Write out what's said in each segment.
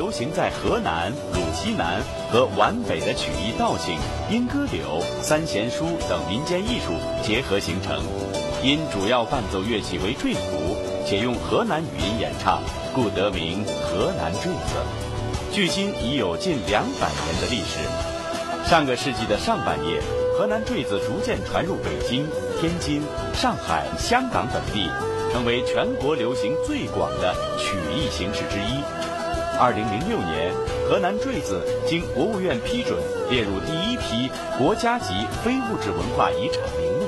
流行在河南、鲁西南和皖北的曲艺道性、莺歌柳、三弦书等民间艺术结合形成。因主要伴奏乐器为坠鼓，且用河南语音演唱，故得名河南坠子。距今已有近两百年的历史。上个世纪的上半叶，河南坠子逐渐传入北京、天津、上海、香港等地，成为全国流行最广的曲艺形式之一。二零零六年，河南坠子经国务院批准，列入第一批国家级非物质文化遗产名录。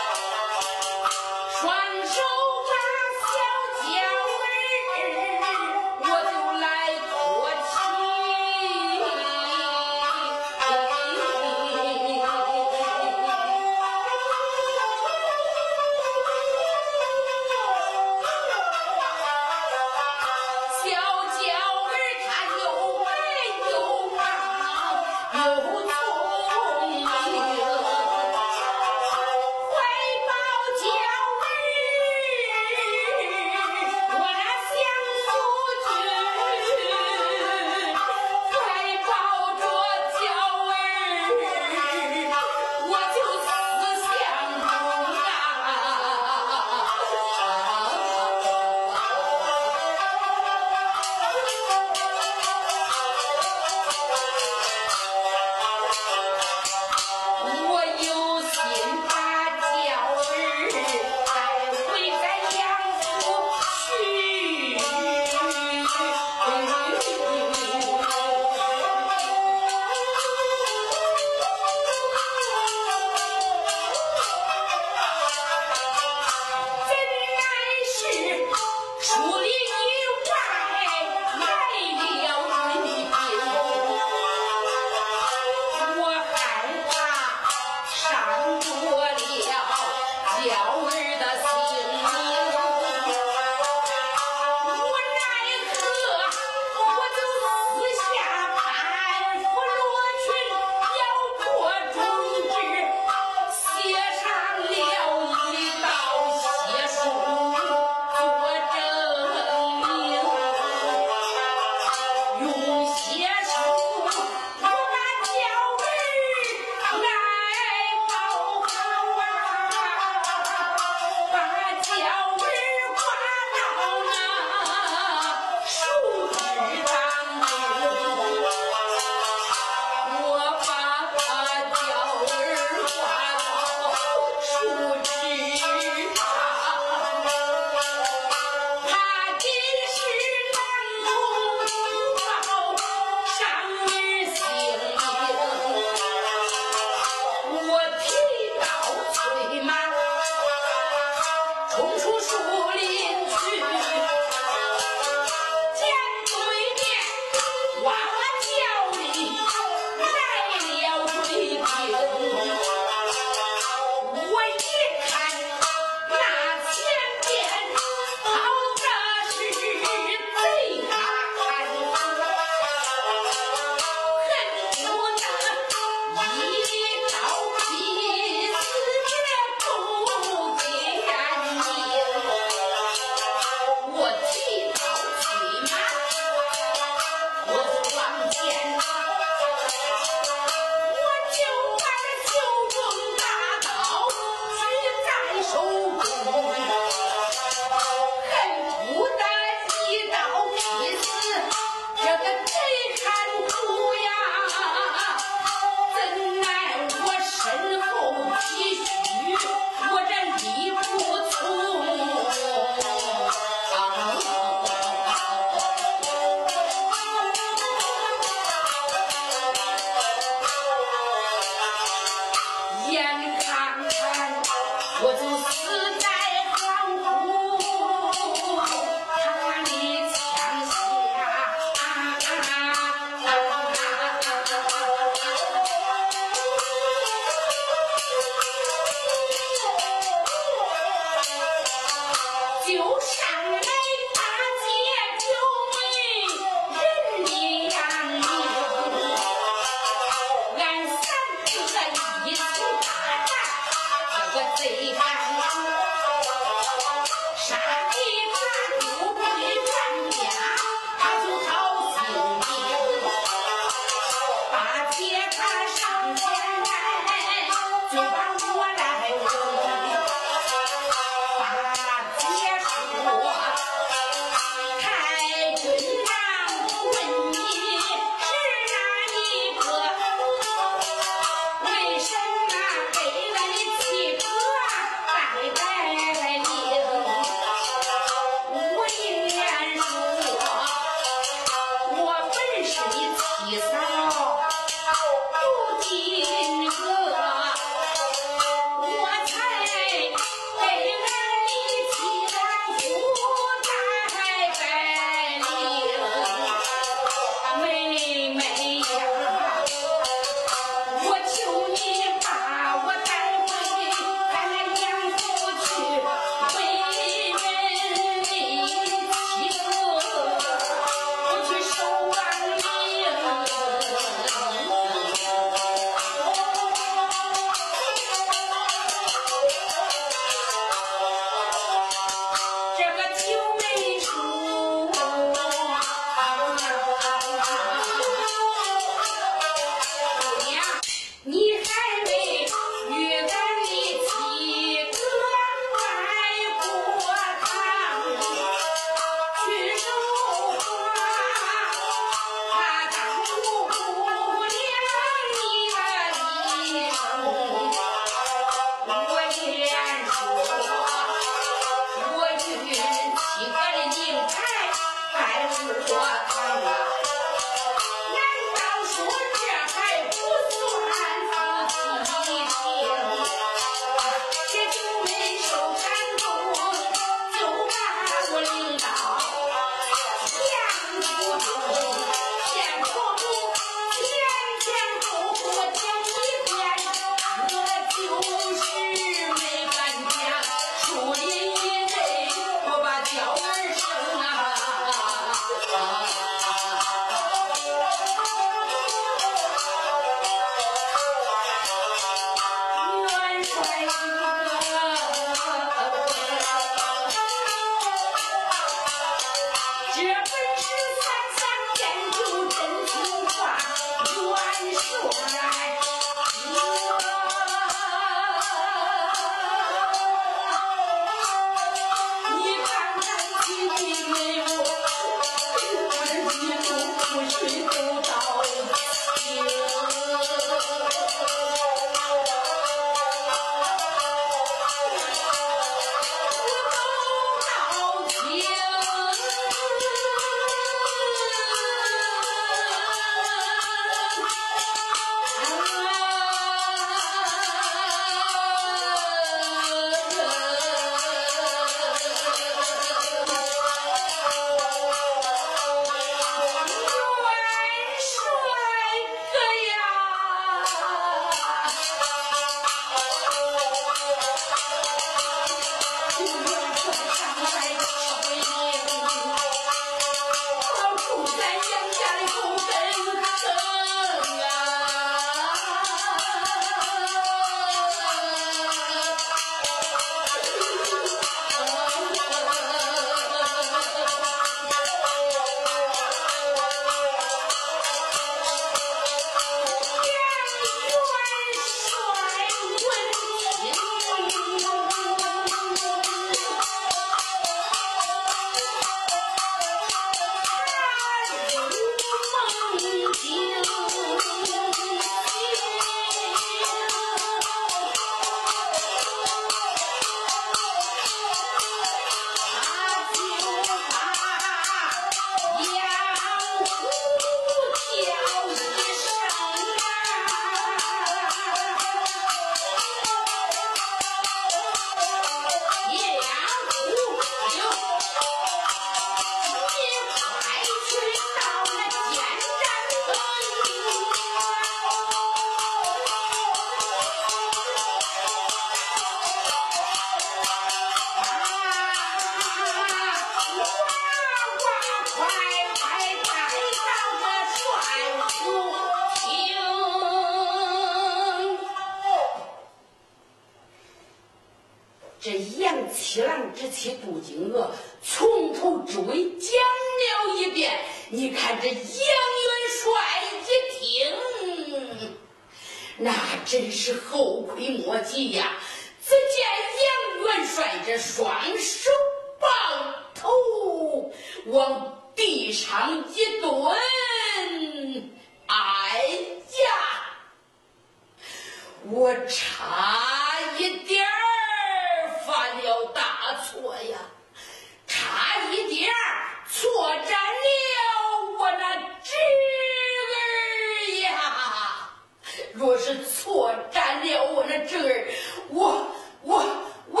是错占了我的侄儿，我怎么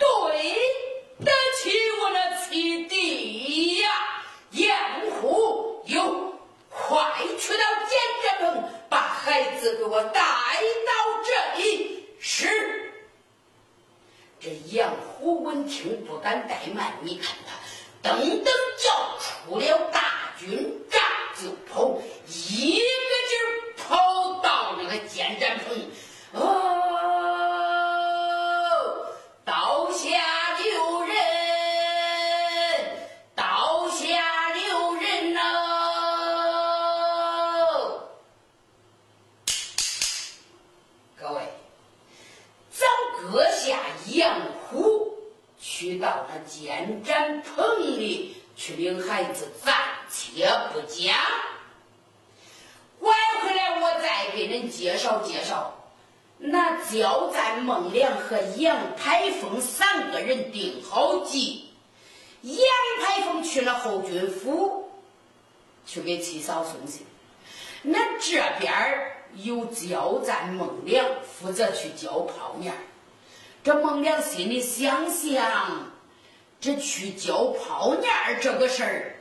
对得起我那妻弟呀？杨虎，有快去到简占棚，把孩子给我带到这里。是。这杨虎闻听不敢怠慢，你看他噔噔叫出了大军帐就跑，一个劲儿跑到那个监斩棚。哦，刀下留人，刀下留人呐、各位，早搁下杨虎，去到那监斩棚里去领孩子，暂且不讲。拐回来，我再给人介绍介绍。那焦赞、孟良和杨排风三个人定好计，杨排风去了后军府，去给七嫂送信。那这边儿有焦赞、孟良负责去交泡面。这孟良心里想想，这去交泡面这个事儿，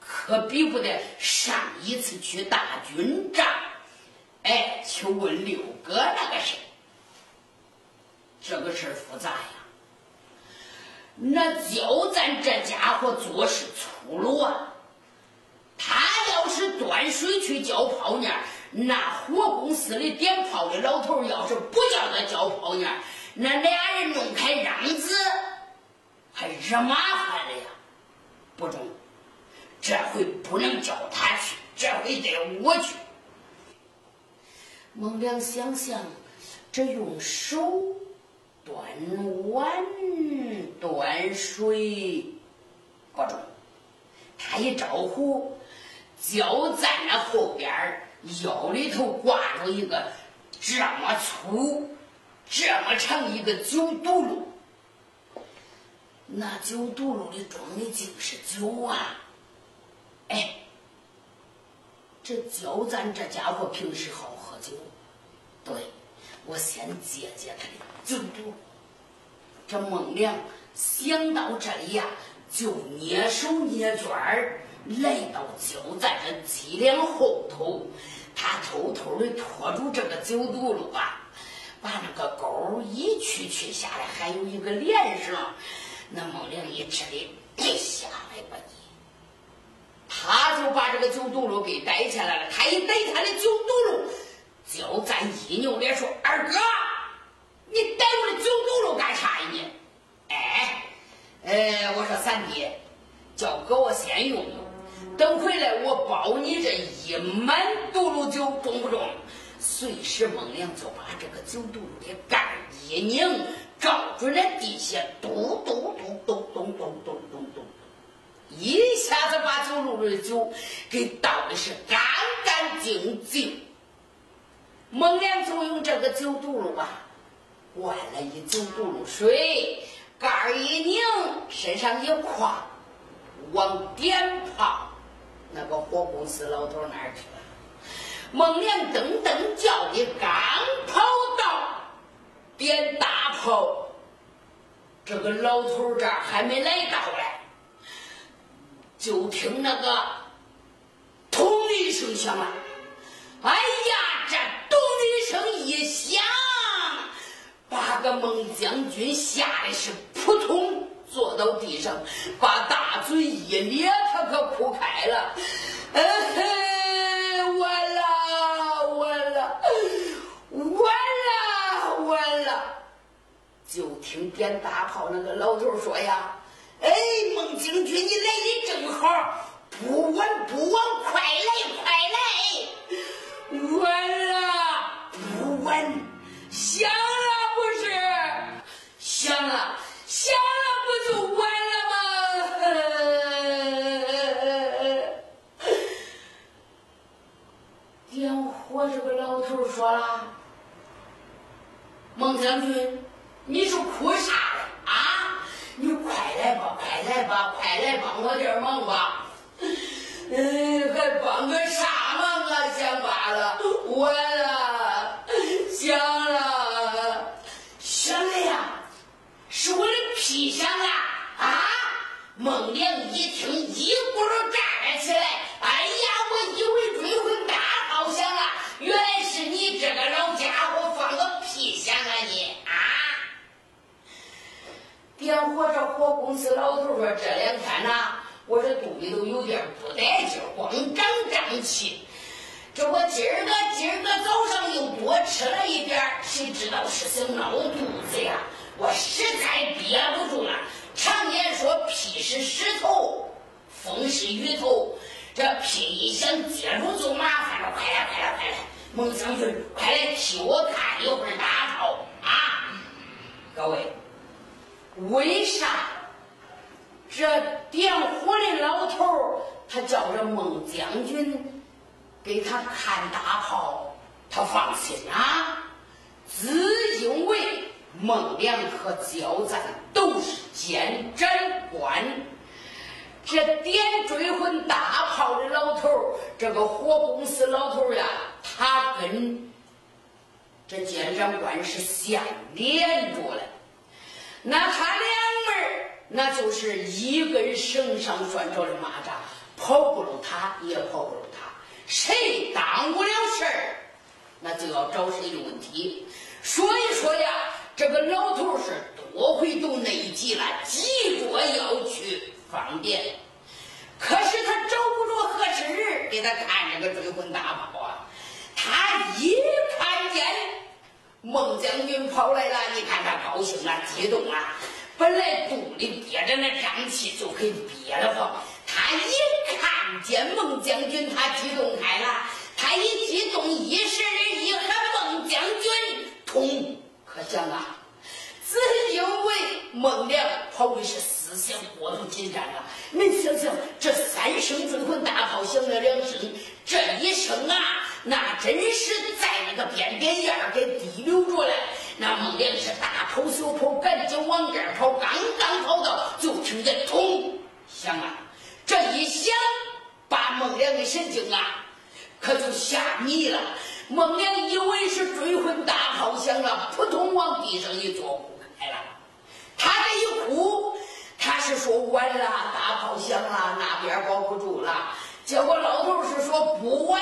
可比不得上一次去大军帐，哎，去问六哥那个事儿。这个事儿复杂呀。那焦赞这家伙做事粗鲁啊，他要是端水去浇泡面，那火公司里点炮的老头要是不叫他浇泡面，那俩人弄开嚷子，还惹麻烦了呀。不中，这回不能叫他去，这回得我去。孟良想想，这用手端碗端水不中，他一招呼，焦赞那后边腰里头挂着一个这么粗、这么长一个酒肚箩，那酒肚箩里装的竟是酒啊！哎，这焦赞这家伙平时好喝酒，对我先解解他的酒肚。这孟良想到这里呀，就蹑手蹑脚儿来到焦赞这脊梁后头，他偷偷的拖住这个酒肚箩啊，把那个钩一曲曲下来，还有一个连绳。那孟良一吃的，哎，下来吧你！他就把这个酒肚箩给逮起来了。他一逮他的酒肚箩，焦赞一扭脸说：“二哥，你逮我的酒肚箩干啥呀你？”哎，呃，我说三弟，叫哥我先用，等回来，我包你这一满肚噜酒中不中？随时孟良就把这个酒肚噜的盖一拧，照准了地下，嘟嘟嘟咚咚咚咚咚咚，一下子把酒肚噜的酒给倒的是干干净净。孟良就用这个酒肚噜啊，灌了一酒肚噜水，盖一拧，身上一跨，往点跑。那个火公司老头那儿去了。孟良噔噔叫的刚跑到点大炮，这个老头这儿还没来到嘞，就听那个咚的一声响了。哎呀，这咚的一声一响，把个孟将军吓得是扑通坐到地上，把大嘴一咧，他可哭开了。哎嘿，完了，完了，完了，完了！就听点大炮那个老头说呀：“哎，孟将军，你来的正好，不晚不晚，快来快来，晚了不晚，想了不是，想了想了不就完了吗？”点火这个老头说了：“孟将军。”你是哭啥嘞啊？你快来吧，快来吧，快来帮我点忙吧！嗯，还帮个啥忙啊？想罢了，完了，想了，想了呀，是我的皮箱啊！啊！孟良一听，一骨碌站了起来。哎呀，我以为追魂大炮响了，原来是你这个老家伙放个屁响啊你啊！点火，这火公司老头说：“这两天呐，我这肚里头有点不得劲，光长胀气。这我今儿个今儿个早上又多吃了一点谁知道是想闹肚子呀？我实在憋不住了。常言说，屁是石头，风是雨头。这屁一想接住就麻烦了。快来，快来，快来！孟将军，快来替我看一会儿大炮啊！各位。”为啥这点火的老头他叫着孟将军给他看大炮，他放心啊？只因为孟良和焦赞都是监斩官，这点追魂大炮的老头这个火公司老头呀，他跟这监斩官是相连着的。那他两门那就是一根绳上拴着的蚂蚱，跑不了他，也跑不了他。谁耽误了事儿，那就要找谁的问题。所以说呀，这个老头是多回都内急了，急着要去方便，可是他找不着合适人给他看这个追魂大炮啊。他一看见。孟将军跑来了，你看他高兴啊，激动啊！本来肚里憋着那胀气，就给憋得慌。他一看见孟将军，他激动开了。他一激动，一时的一喊孟将军，通。可想啊，只因为孟良跑的是思想过度紧张啊！恁想想，这三声追魂大炮响了两声，这一声啊！那真是在那个边边沿儿给滴溜着来。那孟良是大跑小跑，赶紧往这儿跑。刚刚跑到，就听见咚响啊！这一响，把孟良的神经啊，可就吓迷了。孟良以为是追魂大炮响了，扑通往地上一坐，他这一哭，他是说完了，大炮响了，那边保不住了。结果老头是说不完，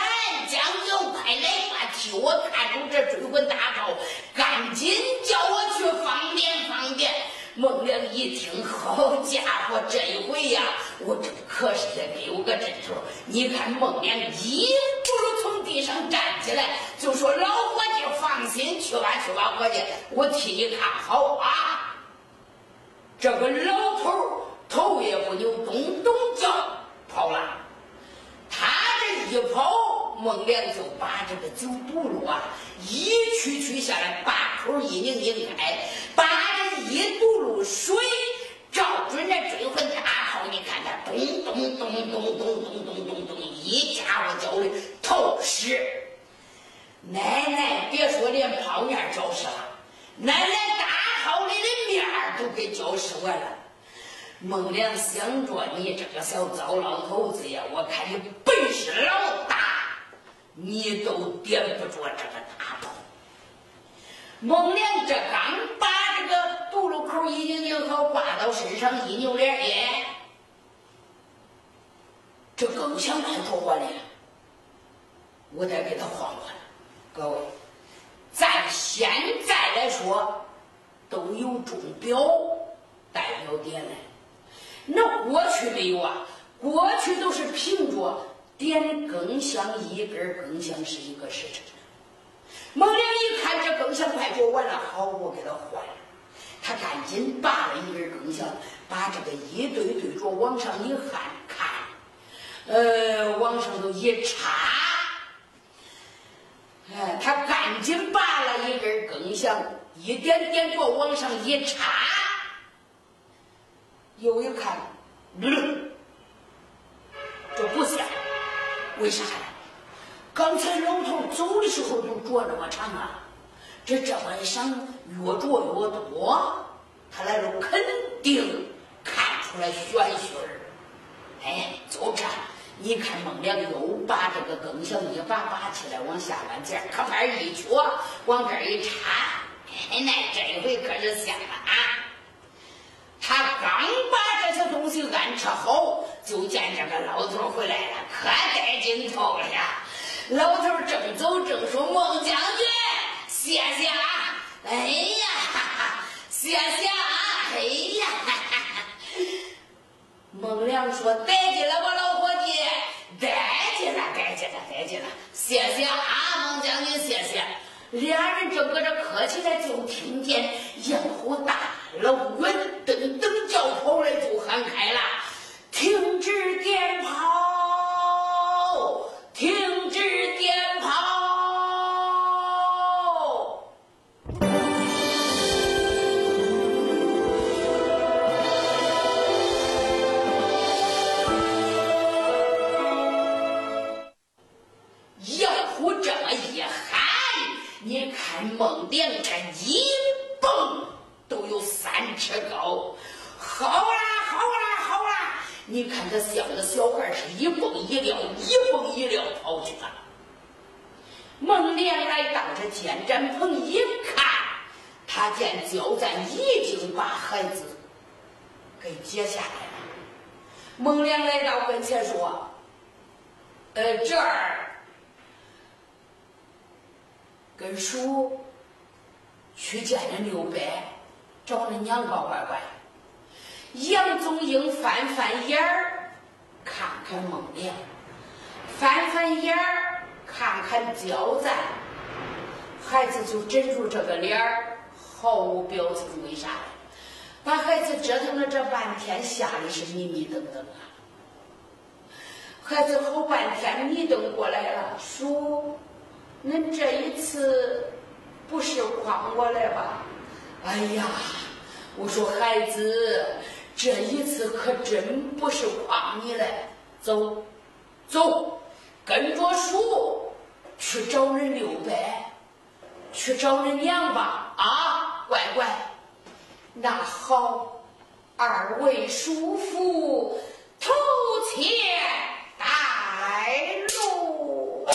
将军快来吧，替我看住这追魂大炮，赶紧叫我去方便方便。孟良一听，好家伙，这一回呀，我这可是得给我个真头。你看孟良一咕噜从地上站起来，就说：“老伙计，放心去吧，去吧，伙计，我替你看好啊。”这个老头头也不扭，咚咚叫跑了。他这一跑，孟良就把这个酒肚噜啊一曲曲下来，把口一拧拧开，把这一肚噜水照准那追魂大炮，你看他咚咚咚咚咚咚咚咚咚，一家伙叫的透湿。奶奶别说连泡面浇湿了，奶奶大面都给浇湿完了。孟良想着你这个小糟老头子呀，我看你本事老大，你都点不着这个大炮。孟良这刚把这个肚噜口一拧拧好，挂到身上一扭脸，哎，这更想快着我了。我得给他换换。各位，咱现在来说，都有钟表代表点的。那过去没有啊，过去都是凭着点更香，一根更香是一个时辰。孟良一看这更香快做完了，好，我给他换了。他赶紧拔了一根更香，把这个一对对着往上一焊，看，呃，往上头一插，哎，他赶紧拔了一根更香，一点点给我往上一插，又一看，嗯，这不像，为啥呀？刚才老头走的时候就着那么长啊，这这么一上越着越多，他来了肯定看出来玄虚儿。哎，就这，你看孟良又把这个更小一把拔起来往下弯尖，可把一撅，往这一插，哎，那这回可是香了啊！他刚把这些东西安置好，就见这个老头回来了，可带劲头了！老头正走正说：“孟将军，谢谢啊！哎呀，谢谢啊！哎呀！”孟良说：“带劲了吧，老伙计？带劲了，带劲了，带劲了！谢谢啊，孟将军，谢谢。”俩人正搁这磕起来，就听见杨虎大老远噔噔叫跑来，就喊开了：“停止点炮！停止点炮！”半天，吓得是迷迷瞪瞪啊。孩子好半天迷瞪过来了，叔。恁这一次不是诓我来吧？哎呀，我说孩子，这一次可真不是诓你来。走，走，跟着叔去找人六伯，去找人娘吧。啊，乖乖。那好，二位叔父偷钱带路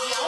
Yeah.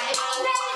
Bye.